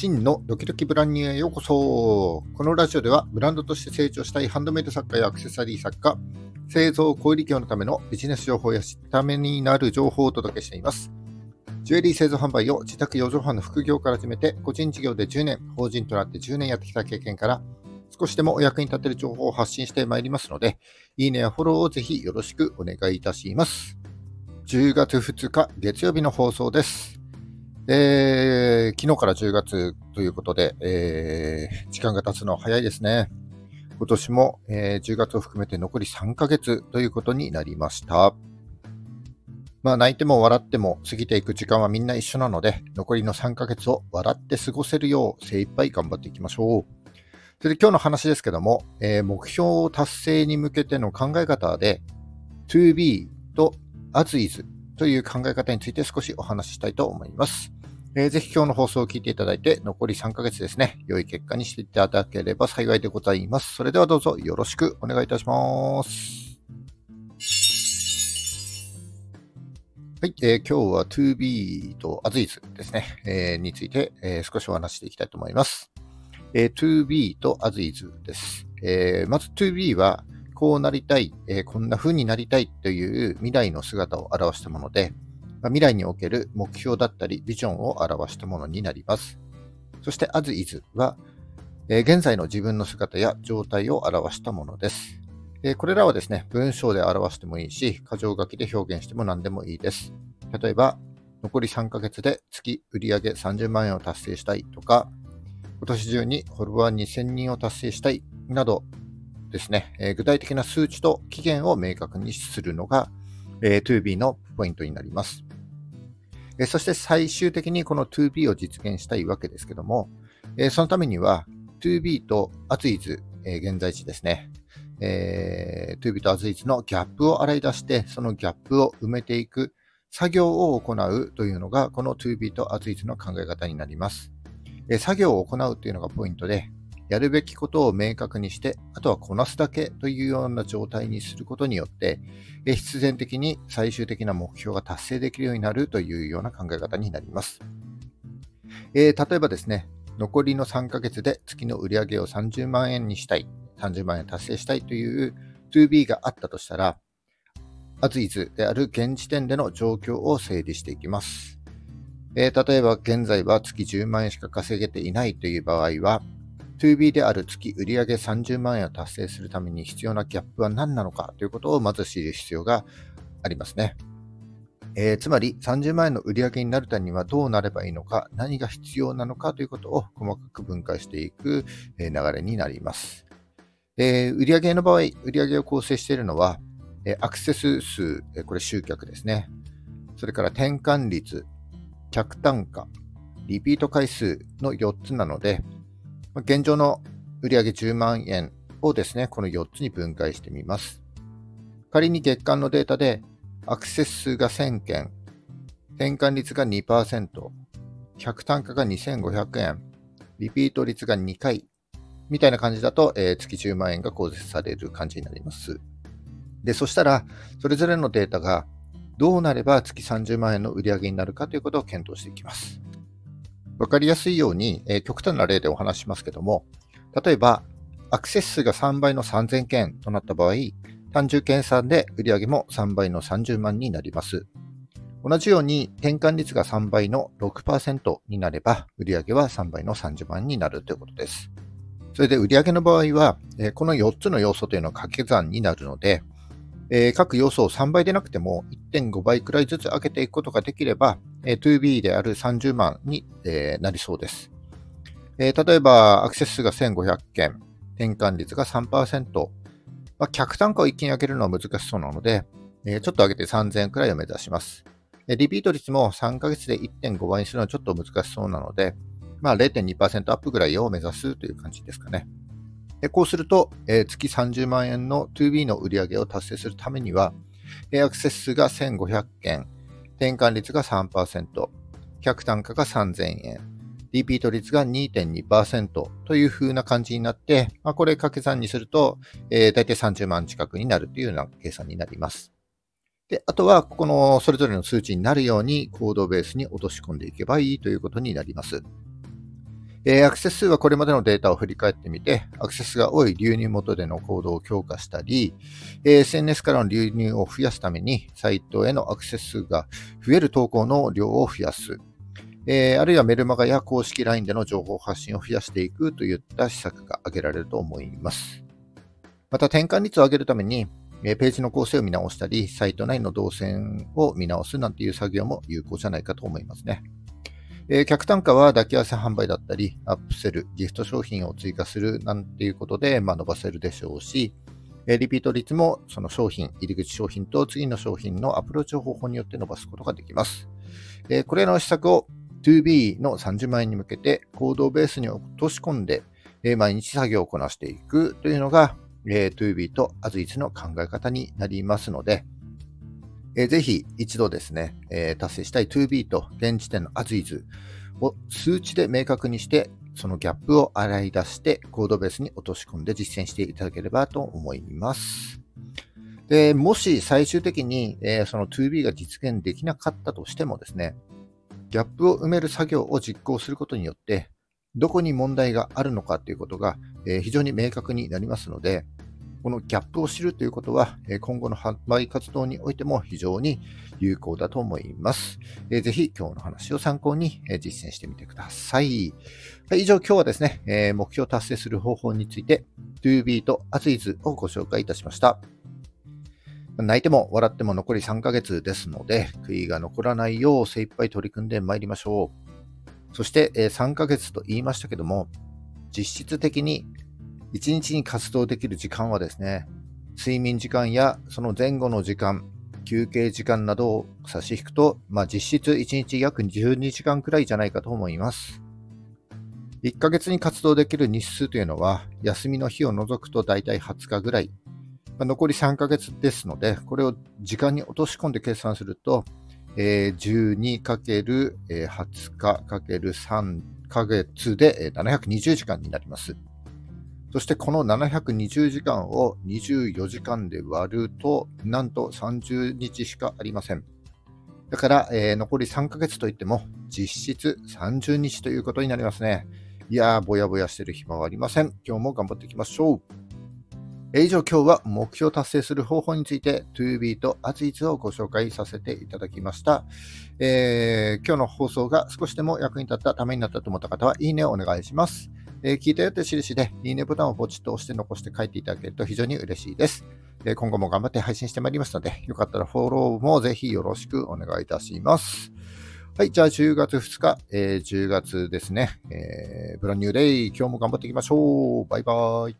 真のドキドキブランニューへようこそ。このラジオではブランドとして成長したいハンドメイド作家やアクセサリー作家製造小売業のためのビジネス情報や知っためになる情報をお届けしています。ジュエリー製造販売を自宅4畳半の副業から始めて個人事業で10年法人となって10年やってきた経験から少しでもお役に立てる情報を発信してまいりますのでいいねやフォローをぜひよろしくお願いいたします。10月2日月曜日の放送です。えー、昨日から10月ということで、えー、時間が経つの早いですね。今年も、えー、10月を含めて残り3ヶ月ということになりました。まあ泣いても笑っても過ぎていく時間はみんな一緒なので、残りの3ヶ月を笑って過ごせるよう精一杯頑張っていきましょう。それで今日の話ですけども、えー、目標達成に向けての考え方で、to be と as is という考え方について少しお話ししたいと思います。えー、ぜひ今日の放送を聞いていただいて、残り3ヶ月ですね、良い結果にしていただければ幸いでございます。それではどうぞよろしくお願いいたします。はい、えー、今日は 2B と as is ですね、えー、について、えー、少しお話していきたいと思います。えー、2B と as is です。えー、まず 2B は、こうなりたい、えー、こんな風になりたいという未来の姿を表したもので、まあ、未来における目標だったりビジョンを表したものになります。そして as is は、えー、現在の自分の姿や状態を表したものです。えー、これらはですね、文章で表してもいいし、箇条書きで表現しても何でもいいです。例えば、残り3ヶ月で月売上30万円を達成したいとか、今年中にフォロワー2000人を達成したいなどですね、えー、具体的な数値と期限を明確にするのが、えー、2B のポイントになります。えー、そして最終的にこの 2B を実現したいわけですけども、えー、そのためには 2B と AsIs、え、現在地ですね、えー、2B と AsIs のギャップを洗い出して、そのギャップを埋めていく作業を行うというのが、この 2B と AsIs の考え方になります。え、作業を行うというのがポイントで、やるべきことを明確にして、あとはこなすだけというような状態にすることによって、必然的に最終的な目標が達成できるようになるというような考え方になります。えー、例えばですね、残りの3ヶ月で月の売り上げを30万円にしたい、30万円達成したいという 2B があったとしたら、as is である現時点での状況を整理していきます。えー、例えば現在は月10万円しか稼げていないという場合は、2B である月売上30万円を達成するために必要なギャップは何なのかということをまず知る必要がありますね。えー、つまり30万円の売上になるためにはどうなればいいのか、何が必要なのかということを細かく分解していく流れになります。えー、売上の場合、売上を構成しているのは、えアクセス数、これ集客ですね。それから転換率、客単価、リピート回数の4つなので、ま現状の売上10万円をですね、この4つに分解してみます。仮に月間のデータでアクセス数が1000件、転換率が2%、客単価が2500円、リピート率が2回、みたいな感じだと、えー、月10万円が構成される感じになります。で、そしたら、それぞれのデータがどうなれば月30万円の売り上げになるかということを検討していきます。わかりやすいように、えー、極端な例でお話しますけども、例えば、アクセス数が3倍の3000件となった場合、単純計算で売上も3倍の30万になります。同じように転換率が3倍の6%になれば、売上は3倍の30万になるということです。それで売上の場合は、この4つの要素というのは掛け算になるので、えー、各要素を3倍でなくても1.5倍くらいずつ上げていくことができれば、えー、2B である30万に、えー、なりそうです、えー。例えば、アクセス数が1500件、転換率が3%、まあ、客単価を一気に上げるのは難しそうなので、えー、ちょっと上げて3000円くらいを目指します。リピート率も3ヶ月で1.5倍にするのはちょっと難しそうなので、まあ0.2%アップぐらいを目指すという感じですかね。でこうすると、えー、月30万円の 2B の売り上げを達成するためには、アクセス数が1500件、転換率が3%、客単価が3000円、リピート率が2.2%という風な感じになって、まあ、これ掛け算にすると、えー、大体30万近くになるというような計算になります。で、あとは、ここのそれぞれの数値になるように、コードベースに落とし込んでいけばいいということになります。えー、アクセス数はこれまでのデータを振り返ってみて、アクセスが多い流入元での行動を強化したり、えー、SNS からの流入を増やすために、サイトへのアクセス数が増える投稿の量を増やす。えー、あるいはメルマガや公式 LINE での情報発信を増やしていくといった施策が挙げられると思います。また転換率を上げるために、えページの構成を見直したり、サイト内の動線を見直すなんていう作業も有効じゃないかと思いますね。えー、客単価は抱き合わせ販売だったり、アップセル、ギフト商品を追加するなんていうことで、まあ、伸ばせるでしょうし、えー、リピート率もその商品、入り口商品と次の商品のアプローチ方法によって伸ばすことができます。えー、これらの施策を 2B の30万円に向けて行動ベースに落とし込んで、え毎日作業をこなしていくというのが、え 2B と As の考え方になりますので、えー、ぜひ一度ですね、えー、達成したい 2B と現時点の As is を数値で明確にして、そのギャップを洗い出してコードベースに落とし込んで実践していただければと思います。で、もし最終的に、えー、その 2B が実現できなかったとしてもですね、ギャップを埋める作業を実行することによって、どこに問題があるのかということが、えー、非常に明確になりますので、このギャップを知るということは、今後の販売活動においても非常に有効だと思います。ぜひ今日の話を参考に実践してみてください。以上、今日はですね、目標達成する方法について 2B と As をご紹介いたしました。泣いても笑っても残り3ヶ月ですので、悔いが残らないよう精一杯取り組んでまいりましょう。そして3ヶ月と言いましたけども、実質的に1日に活動できる時間はですね、睡眠時間やその前後の時間、休憩時間などを差し引くと、まあ、実質1日約12時間くらいじゃないかと思います。1ヶ月に活動できる日数というのは、休みの日を除くと大体20日ぐらい。まあ、残り3ヶ月ですので、これを時間に落とし込んで計算すると、えー、12×20 日 ×3 ヶ月で720時間になります。そしてこの720時間を24時間で割ると、なんと30日しかありません。だから、えー、残り3ヶ月といっても、実質30日ということになりますね。いやー、ぼやぼやしてる暇はありません。今日も頑張っていきましょう。え以上、今日は目標達成する方法について 2B と As をご紹介させていただきました、えー、今日の放送が少しでも役に立ったためになったと思った方は、いいねをお願いします。えー、聞いたよって印で、いいねボタンをポチッと押して残して書いていただけると非常に嬉しいです。えー、今後も頑張って配信してまいりますので、よかったらフォローもぜひよろしくお願いいたします。はい、じゃあ10月2日、えー、10月ですね、えー、ブランニューデイ、今日も頑張っていきましょう。バイバーイ。